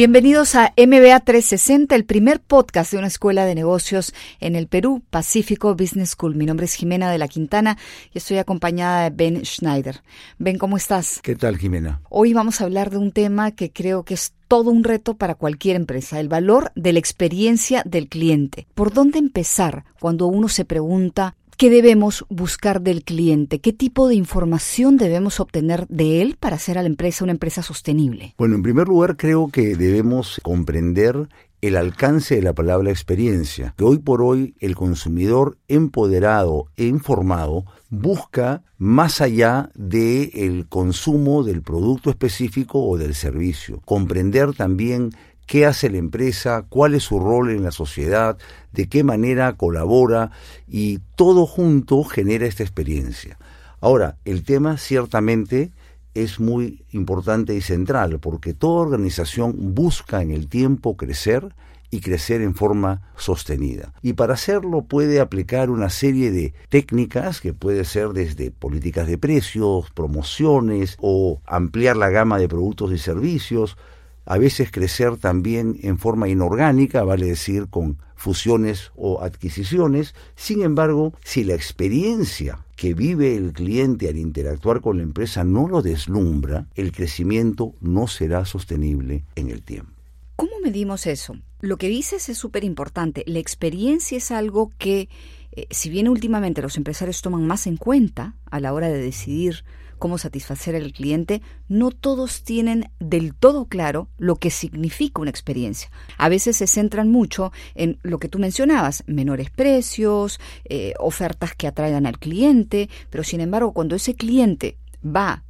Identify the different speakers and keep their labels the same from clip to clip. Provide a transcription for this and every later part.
Speaker 1: Bienvenidos a MBA 360, el primer podcast de una escuela de negocios en el Perú, Pacífico Business School. Mi nombre es Jimena de la Quintana y estoy acompañada de Ben Schneider. Ben, ¿cómo estás?
Speaker 2: ¿Qué tal, Jimena?
Speaker 1: Hoy vamos a hablar de un tema que creo que es todo un reto para cualquier empresa, el valor de la experiencia del cliente. ¿Por dónde empezar cuando uno se pregunta ¿Qué debemos buscar del cliente? ¿Qué tipo de información debemos obtener de él para hacer a la empresa una empresa sostenible?
Speaker 2: Bueno, en primer lugar creo que debemos comprender el alcance de la palabra experiencia, que hoy por hoy el consumidor empoderado e informado busca más allá del consumo del producto específico o del servicio, comprender también qué hace la empresa, cuál es su rol en la sociedad, de qué manera colabora y todo junto genera esta experiencia. Ahora, el tema ciertamente es muy importante y central porque toda organización busca en el tiempo crecer y crecer en forma sostenida. Y para hacerlo puede aplicar una serie de técnicas que puede ser desde políticas de precios, promociones o ampliar la gama de productos y servicios, a veces crecer también en forma inorgánica, vale decir con fusiones o adquisiciones. Sin embargo, si la experiencia que vive el cliente al interactuar con la empresa no lo deslumbra, el crecimiento no será sostenible en el tiempo.
Speaker 1: ¿Cómo medimos eso? Lo que dices es súper importante. La experiencia es algo que, eh, si bien últimamente los empresarios toman más en cuenta a la hora de decidir cómo satisfacer al cliente, no todos tienen del todo claro lo que significa una experiencia. A veces se centran mucho en lo que tú mencionabas, menores precios, eh, ofertas que atraigan al cliente, pero sin embargo cuando ese cliente va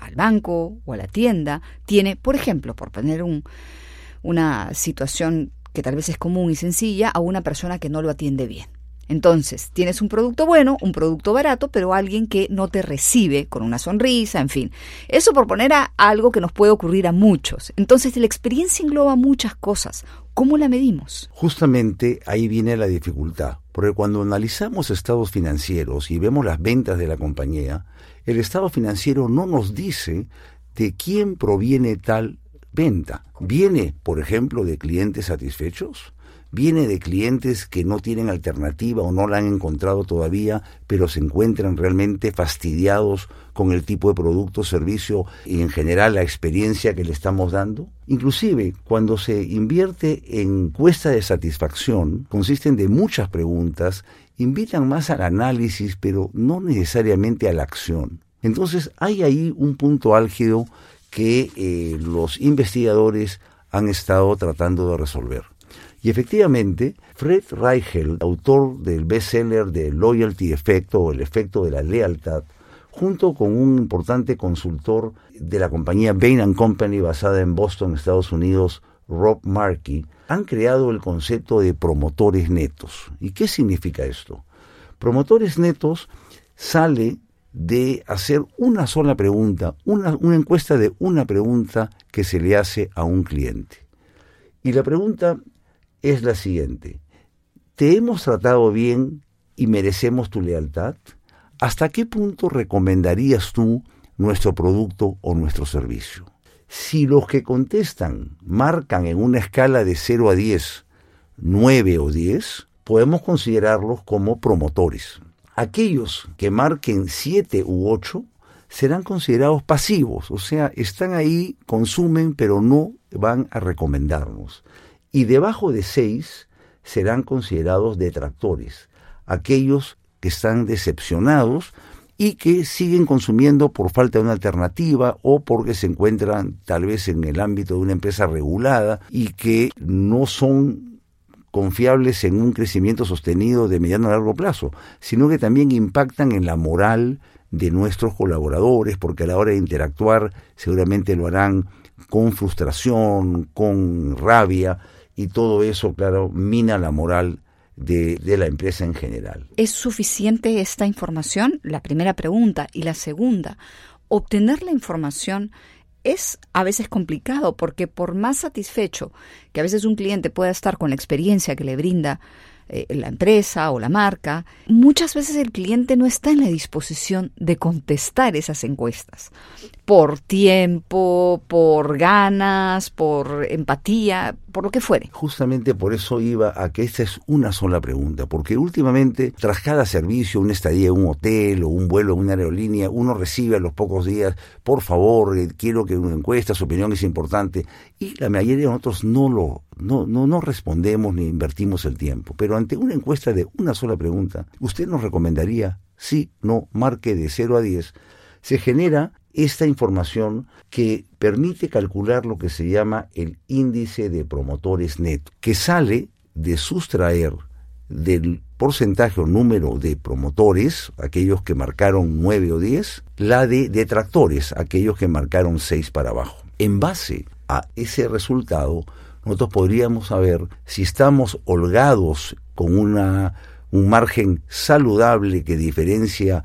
Speaker 1: al banco o a la tienda, tiene, por ejemplo, por poner un, una situación que tal vez es común y sencilla, a una persona que no lo atiende bien. Entonces, tienes un producto bueno, un producto barato, pero alguien que no te recibe con una sonrisa, en fin. Eso por poner a algo que nos puede ocurrir a muchos. Entonces, la experiencia engloba muchas cosas. ¿Cómo la medimos?
Speaker 2: Justamente ahí viene la dificultad, porque cuando analizamos estados financieros y vemos las ventas de la compañía, el estado financiero no nos dice de quién proviene tal venta. ¿Viene, por ejemplo, de clientes satisfechos? Viene de clientes que no tienen alternativa o no la han encontrado todavía, pero se encuentran realmente fastidiados con el tipo de producto, servicio y en general la experiencia que le estamos dando. Inclusive, cuando se invierte en encuesta de satisfacción, consisten de muchas preguntas, invitan más al análisis, pero no necesariamente a la acción. Entonces hay ahí un punto álgido que eh, los investigadores han estado tratando de resolver. Y efectivamente, Fred Reichel, autor del bestseller de Loyalty Effect o el efecto de la lealtad, junto con un importante consultor de la compañía Bain Company basada en Boston, Estados Unidos, Rob Markey, han creado el concepto de promotores netos. ¿Y qué significa esto? Promotores netos sale de hacer una sola pregunta, una, una encuesta de una pregunta que se le hace a un cliente. Y la pregunta es la siguiente. ¿Te hemos tratado bien y merecemos tu lealtad? ¿Hasta qué punto recomendarías tú nuestro producto o nuestro servicio? Si los que contestan marcan en una escala de 0 a 10, 9 o 10, podemos considerarlos como promotores. Aquellos que marquen 7 u 8 serán considerados pasivos, o sea, están ahí, consumen, pero no van a recomendarnos y debajo de seis serán considerados detractores, aquellos que están decepcionados y que siguen consumiendo por falta de una alternativa o porque se encuentran tal vez en el ámbito de una empresa regulada y que no son confiables en un crecimiento sostenido de mediano a largo plazo, sino que también impactan en la moral de nuestros colaboradores, porque a la hora de interactuar seguramente lo harán con frustración, con rabia, y todo eso, claro, mina la moral de, la empresa en general.
Speaker 1: ¿Es suficiente esta información? La primera pregunta. Y la segunda, obtener la información es a veces complicado porque por más satisfecho que a veces un cliente pueda estar con la experiencia que le brinda eh, la empresa o la marca, muchas veces el cliente no está en la disposición de contestar esas encuestas por tiempo, por ganas, por empatía, por lo que fuere.
Speaker 2: Justamente por eso iba a que esta es una sola pregunta, porque últimamente tras cada servicio, una estadía en un hotel o un vuelo en una aerolínea, uno recibe a los pocos días, por favor, eh, quiero que una encuesta, su opinión es importante, y la mayoría de nosotros no lo no, no, no respondemos ni invertimos el tiempo. Pero ante una encuesta de una sola pregunta, ¿usted nos recomendaría sí, no, marque de 0 a 10? Se genera esta información que permite calcular lo que se llama el índice de promotores neto, que sale de sustraer del porcentaje o número de promotores, aquellos que marcaron 9 o 10, la de detractores, aquellos que marcaron 6 para abajo. En base a ese resultado, nosotros podríamos saber si estamos holgados con una, un margen saludable que diferencia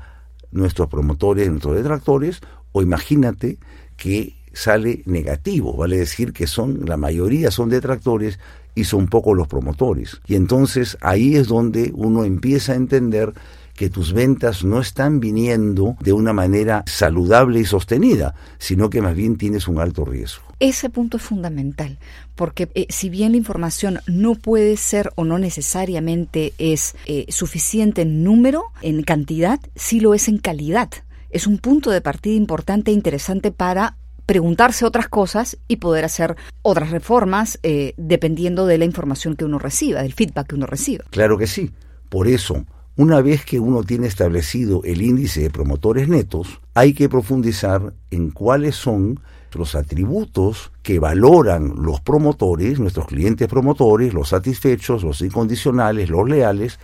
Speaker 2: nuestros promotores, nuestros detractores, o imagínate que sale negativo, vale decir que son, la mayoría son detractores y son pocos los promotores. Y entonces ahí es donde uno empieza a entender que tus ventas no están viniendo de una manera saludable y sostenida, sino que más bien tienes un alto riesgo.
Speaker 1: Ese punto es fundamental, porque eh, si bien la información no puede ser o no necesariamente es eh, suficiente en número, en cantidad, sí lo es en calidad es un punto de partida importante e interesante para preguntarse otras cosas y poder hacer otras reformas eh, dependiendo de la información que uno reciba, del feedback que uno reciba.
Speaker 2: Claro que sí. Por eso, una vez que uno tiene establecido el índice de promotores netos, hay que profundizar en cuáles son los atributos que valoran los promotores, nuestros clientes promotores, los satisfechos, los incondicionales, los leales,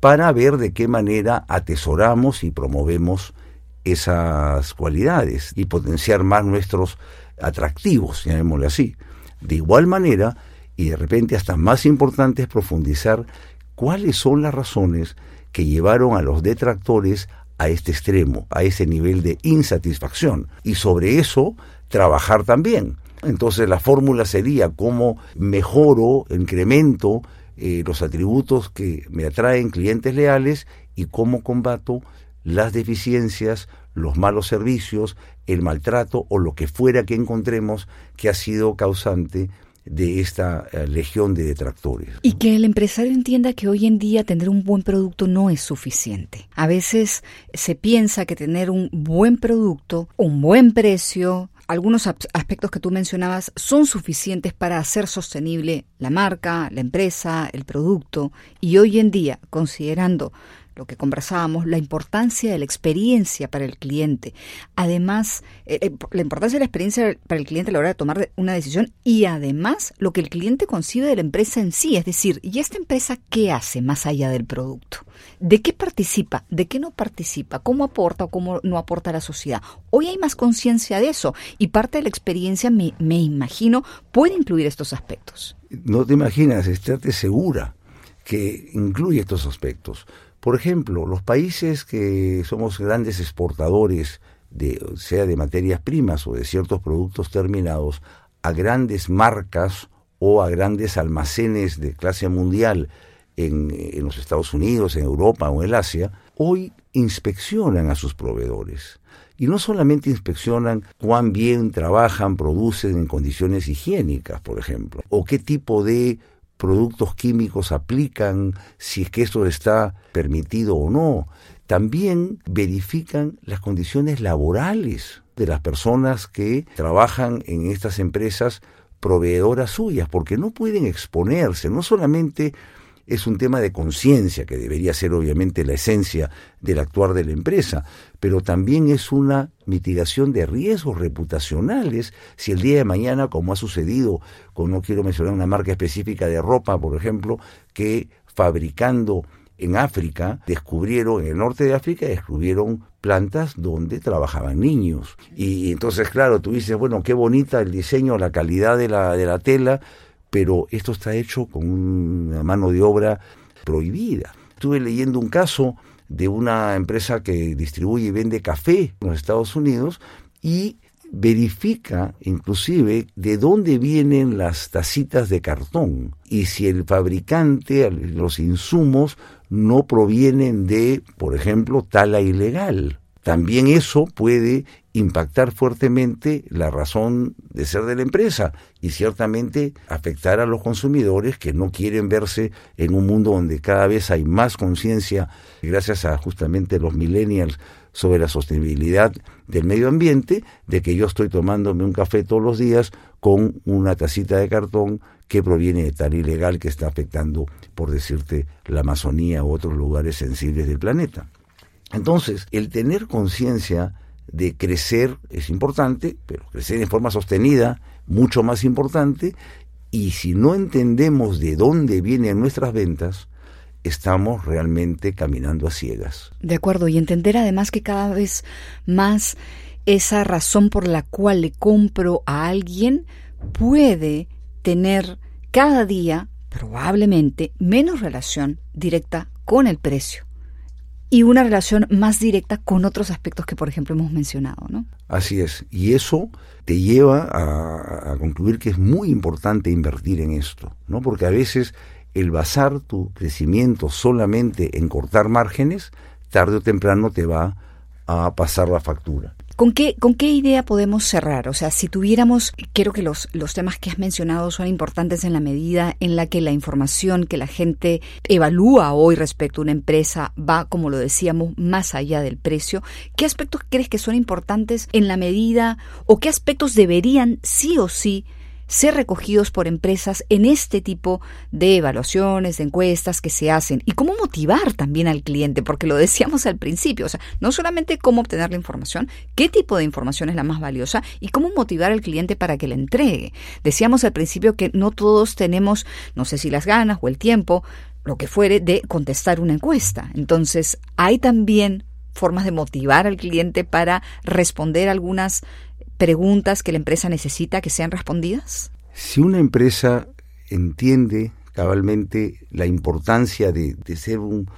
Speaker 2: para ver de qué manera atesoramos y promovemos esas cualidades y potenciar más nuestros atractivos, llamémosle así. De igual manera, y de repente hasta más importante es profundizar cuáles son las razones que llevaron a los detractores a este extremo, a ese nivel de insatisfacción. Y sobre eso trabajar también. Entonces la fórmula sería cómo mejoro, incremento eh, los atributos que me atraen clientes leales y cómo combato las deficiencias, los malos servicios, el maltrato o lo que fuera que encontremos que ha sido causante de esta eh, legión de detractores.
Speaker 1: Y que el empresario entienda que hoy en día tener un buen producto no es suficiente. A veces se piensa que tener un buen producto, un buen precio, algunos aspectos que tú mencionabas son suficientes para hacer sostenible la marca, la empresa, el producto. Y hoy en día, considerando lo que conversábamos, la importancia de la experiencia para el cliente. Además, eh, eh, la importancia de la experiencia para el cliente a la hora de tomar una decisión y además lo que el cliente concibe de la empresa en sí. Es decir, ¿y esta empresa qué hace más allá del producto? ¿De qué participa? ¿De qué no participa? ¿Cómo aporta o cómo no aporta a la sociedad? Hoy hay más conciencia de eso y parte de la experiencia, me, imagino, puede incluir estos aspectos.
Speaker 2: No te imaginas, estate segura que incluye estos aspectos. Por ejemplo, los países que somos grandes exportadores, de, sea de materias primas o de ciertos productos terminados, a grandes marcas o a grandes almacenes de clase mundial en, en, los Estados Unidos, en Europa o en Asia, hoy inspeccionan a sus proveedores. Y no solamente inspeccionan cuán bien trabajan, producen en condiciones higiénicas, por ejemplo, o qué tipo de productos químicos aplican, si es que esto está permitido o no. También verifican las condiciones laborales de las personas que trabajan en estas empresas proveedoras suyas, porque no pueden exponerse, no solamente es un tema de conciencia, que debería ser obviamente la esencia del actuar de la empresa, pero también es una mitigación de riesgos reputacionales si el día de mañana, como ha sucedido con, no quiero mencionar una marca específica de ropa, por ejemplo, que fabricando en África, descubrieron, en el norte de África, descubrieron plantas donde trabajaban niños. Y entonces, claro, tú dices, bueno, qué bonita el diseño, la calidad de la, de la tela, pero esto está hecho con una mano de obra prohibida. Estuve leyendo un caso de una empresa que distribuye y vende café en los Estados Unidos y verifica inclusive de dónde vienen las tacitas de cartón y si el fabricante, los insumos no provienen de, por ejemplo, tala ilegal. También eso puede impactar fuertemente la razón de ser de la empresa y ciertamente afectar a los consumidores que no quieren verse en un mundo donde cada vez hay más conciencia, gracias a justamente los millennials, sobre la sostenibilidad del medio ambiente, de que yo estoy tomándome un café todos los días con una tacita de cartón que proviene de tal ilegal que está afectando, por decirte, la Amazonía u otros lugares sensibles del planeta. Entonces, el tener conciencia de crecer es importante, pero crecer en forma sostenida, mucho más importante, y si no entendemos de dónde vienen nuestras ventas, estamos realmente caminando a ciegas.
Speaker 1: De acuerdo, y entender además que cada vez más esa razón por la cual le compro a alguien puede tener cada día probablemente menos relación directa con el precio y una relación más directa con otros aspectos que, por ejemplo, hemos mencionado, ¿no?
Speaker 2: Así es. Y eso te lleva a, concluir que es muy importante invertir en esto, ¿no? Porque a veces el basar tu crecimiento solamente en cortar márgenes, tarde o temprano te va a pasar la factura.
Speaker 1: ¿Con qué, ¿Con qué idea podemos cerrar? O sea, si tuviéramos, creo que los, los temas que has mencionado son importantes en la medida en la que la información que la gente evalúa hoy respecto a una empresa va, como lo decíamos, más allá del precio. ¿Qué aspectos crees que son importantes en la medida o qué aspectos deberían sí o sí ser recogidos por empresas en este tipo de evaluaciones, de encuestas que se hacen y cómo motivar también al cliente, porque lo decíamos al principio, o sea, no solamente cómo obtener la información, qué tipo de información es la más valiosa y cómo motivar al cliente para que la entregue. Decíamos al principio que no todos tenemos, no sé si las ganas o el tiempo, lo que fuere, de contestar una encuesta. Entonces, hay también formas de motivar al cliente para responder algunas preguntas que la empresa necesita que sean respondidas?
Speaker 2: Si una empresa entiende cabalmente la importancia de, ser un,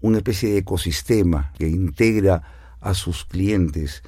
Speaker 2: una especie de ecosistema que integra a sus clientes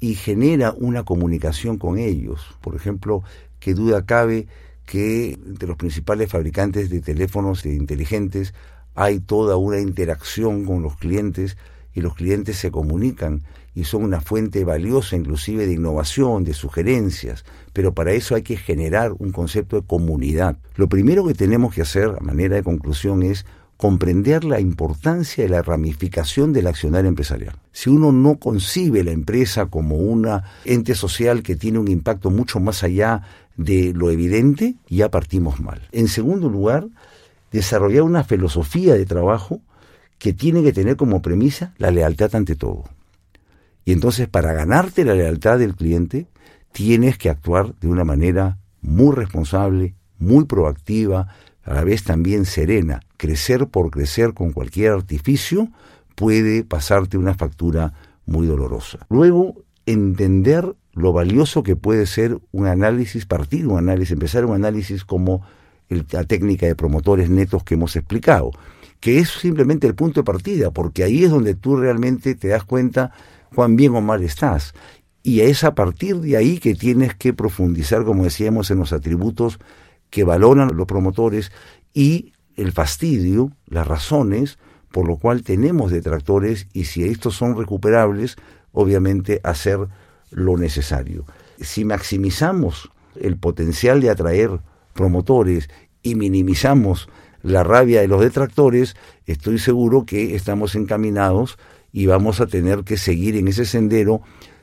Speaker 2: y genera una comunicación con ellos. Por ejemplo, qué duda cabe que entre los principales fabricantes de teléfonos inteligentes hay toda una interacción con los clientes y los clientes se comunican y son una fuente valiosa inclusive de innovación, de sugerencias, pero para eso hay que generar un concepto de comunidad. Lo primero que tenemos que hacer, a manera de conclusión, es comprender la importancia de la ramificación del accionario empresarial. Si uno no concibe la empresa como un ente social que tiene un impacto mucho más allá de lo evidente, ya partimos mal. En segundo lugar, desarrollar una filosofía de trabajo que tiene que tener como premisa la lealtad ante todo. Y entonces para ganarte la lealtad del cliente, tienes que actuar de una manera muy responsable, muy proactiva, a la vez también serena. Crecer por crecer con cualquier artificio puede pasarte una factura muy dolorosa. Luego, entender lo valioso que puede ser un análisis, partir un análisis, empezar un análisis como la técnica de promotores netos que hemos explicado, que es simplemente el punto de partida, porque ahí es donde tú realmente te das cuenta cuán bien o mal estás. Y es a partir de ahí que tienes que profundizar, como decíamos, en los atributos que valoran los promotores y el fastidio, las razones por lo cual tenemos detractores y si estos son recuperables, obviamente hacer lo necesario. Si maximizamos el potencial de atraer promotores y minimizamos la rabia de los detractores, estoy seguro que estamos encaminados y vamos a tener que seguir en ese sendero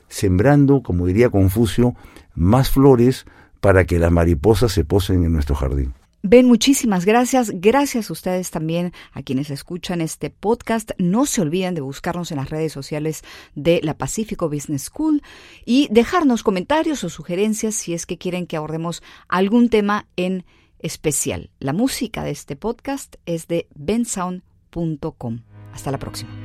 Speaker 2: sembrando, como diría Confucio, más flores para que las mariposas se posen en nuestro jardín.
Speaker 1: Ben, muchísimas gracias. Gracias a ustedes también, a quienes escuchan este podcast. No se olviden de buscarnos en las redes sociales de la Pacífico Business School y dejarnos comentarios o sugerencias si es que quieren que abordemos algún tema en especial. La música de este podcast es de bensound.com. Hasta la próxima.